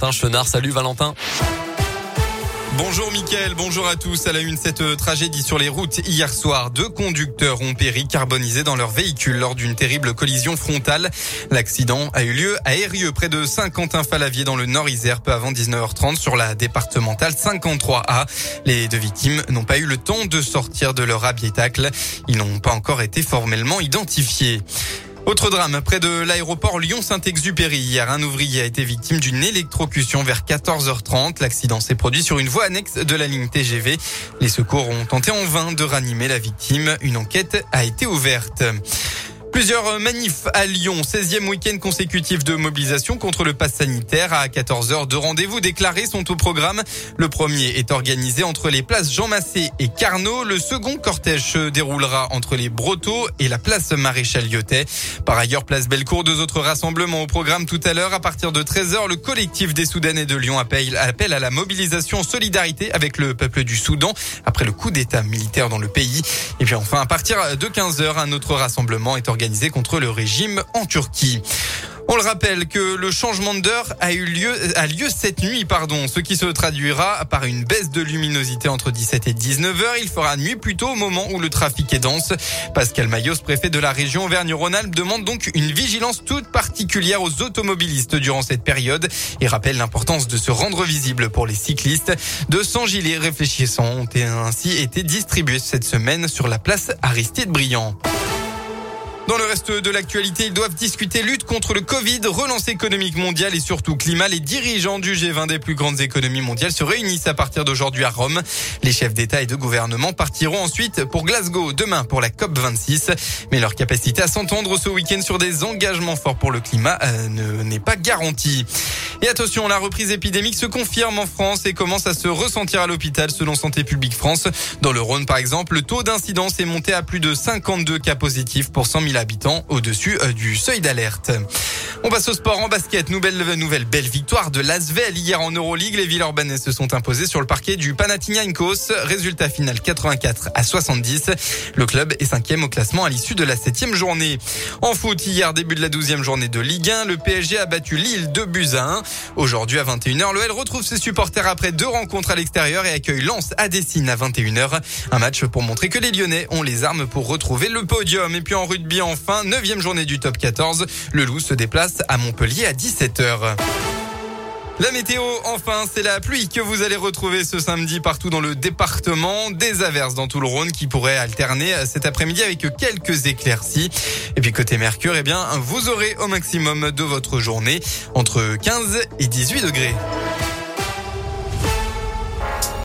Valentin Chenard. Salut Valentin. Bonjour Mickaël, bonjour à tous. À la une, cette euh, tragédie sur les routes. Hier soir, deux conducteurs ont péri carbonisés dans leur véhicule lors d'une terrible collision frontale. L'accident a eu lieu à Eyrieux, près de Saint-Quentin-Falavier, dans le Nord-Isère, peu avant 19h30 sur la départementale 53A. Les deux victimes n'ont pas eu le temps de sortir de leur habitacle. Ils n'ont pas encore été formellement identifiés. Autre drame, près de l'aéroport Lyon-Saint-Exupéry. Hier, un ouvrier a été victime d'une électrocution vers 14h30. L'accident s'est produit sur une voie annexe de la ligne TGV. Les secours ont tenté en vain de ranimer la victime. Une enquête a été ouverte. Plusieurs manifs à Lyon, 16e week-end consécutif de mobilisation contre le pass sanitaire. À 14h, deux rendez-vous déclarés sont au programme. Le premier est organisé entre les places Jean Massé et Carnot. Le second cortège se déroulera entre les Brotteaux et la place Maréchal Lyotet. Par ailleurs, place Bellecour, deux autres rassemblements au programme tout à l'heure. À partir de 13h, le collectif des Soudanais de Lyon appelle, à la mobilisation en solidarité avec le peuple du Soudan après le coup d'état militaire dans le pays. Et puis enfin, à partir de 15h, un autre rassemblement est organisé contre le régime en Turquie. On le rappelle que le changement d'heure a eu lieu, a lieu cette nuit, pardon, ce qui se traduira par une baisse de luminosité entre 17 et 19 heures. Il fera nuit plutôt au moment où le trafic est dense. Pascal Mayos, préfet de la région Auvergne-Rhône-Alpes, demande donc une vigilance toute particulière aux automobilistes durant cette période et rappelle l'importance de se rendre visible pour les cyclistes. 200 gilets réfléchissants ont ainsi été distribués cette semaine sur la place Aristide Briand. Dans le reste de l'actualité, ils doivent discuter lutte contre le Covid, relance économique mondiale et surtout climat. Les dirigeants du G20 des plus grandes économies mondiales se réunissent à partir d'aujourd'hui à Rome. Les chefs d'État et de gouvernement partiront ensuite pour Glasgow demain pour la COP 26. Mais leur capacité à s'entendre ce week-end sur des engagements forts pour le climat euh, n'est pas garantie. Et attention, la reprise épidémique se confirme en France et commence à se ressentir à l'hôpital selon Santé publique France. Dans le Rhône, par exemple, le taux d'incidence est monté à plus de 52 cas positifs pour 100 000 habitants au-dessus euh, du seuil d'alerte. On passe au sport en basket. Nouvelle, nouvelle belle victoire de l'Asvel hier en Euroleague. Les Villeurbanais se sont imposés sur le parquet du Panathinaikos. Résultat final 84 à 70. Le club est cinquième au classement à l'issue de la septième journée. En foot, hier, début de la douzième journée de Ligue 1, le PSG a battu Lille 2 buts à 1. Aujourd'hui à 21h, l'OL retrouve ses supporters après deux rencontres à l'extérieur et accueille Lens à Dessine à 21h. Un match pour montrer que les Lyonnais ont les armes pour retrouver le podium. Et puis en rugby, enfin, neuvième journée du top 14. Le Loup se déplace à Montpellier à 17h. La météo, enfin, c'est la pluie que vous allez retrouver ce samedi partout dans le département. Des averses dans tout le Rhône qui pourraient alterner cet après-midi avec quelques éclaircies. Et puis côté Mercure, eh bien, vous aurez au maximum de votre journée entre 15 et 18 degrés.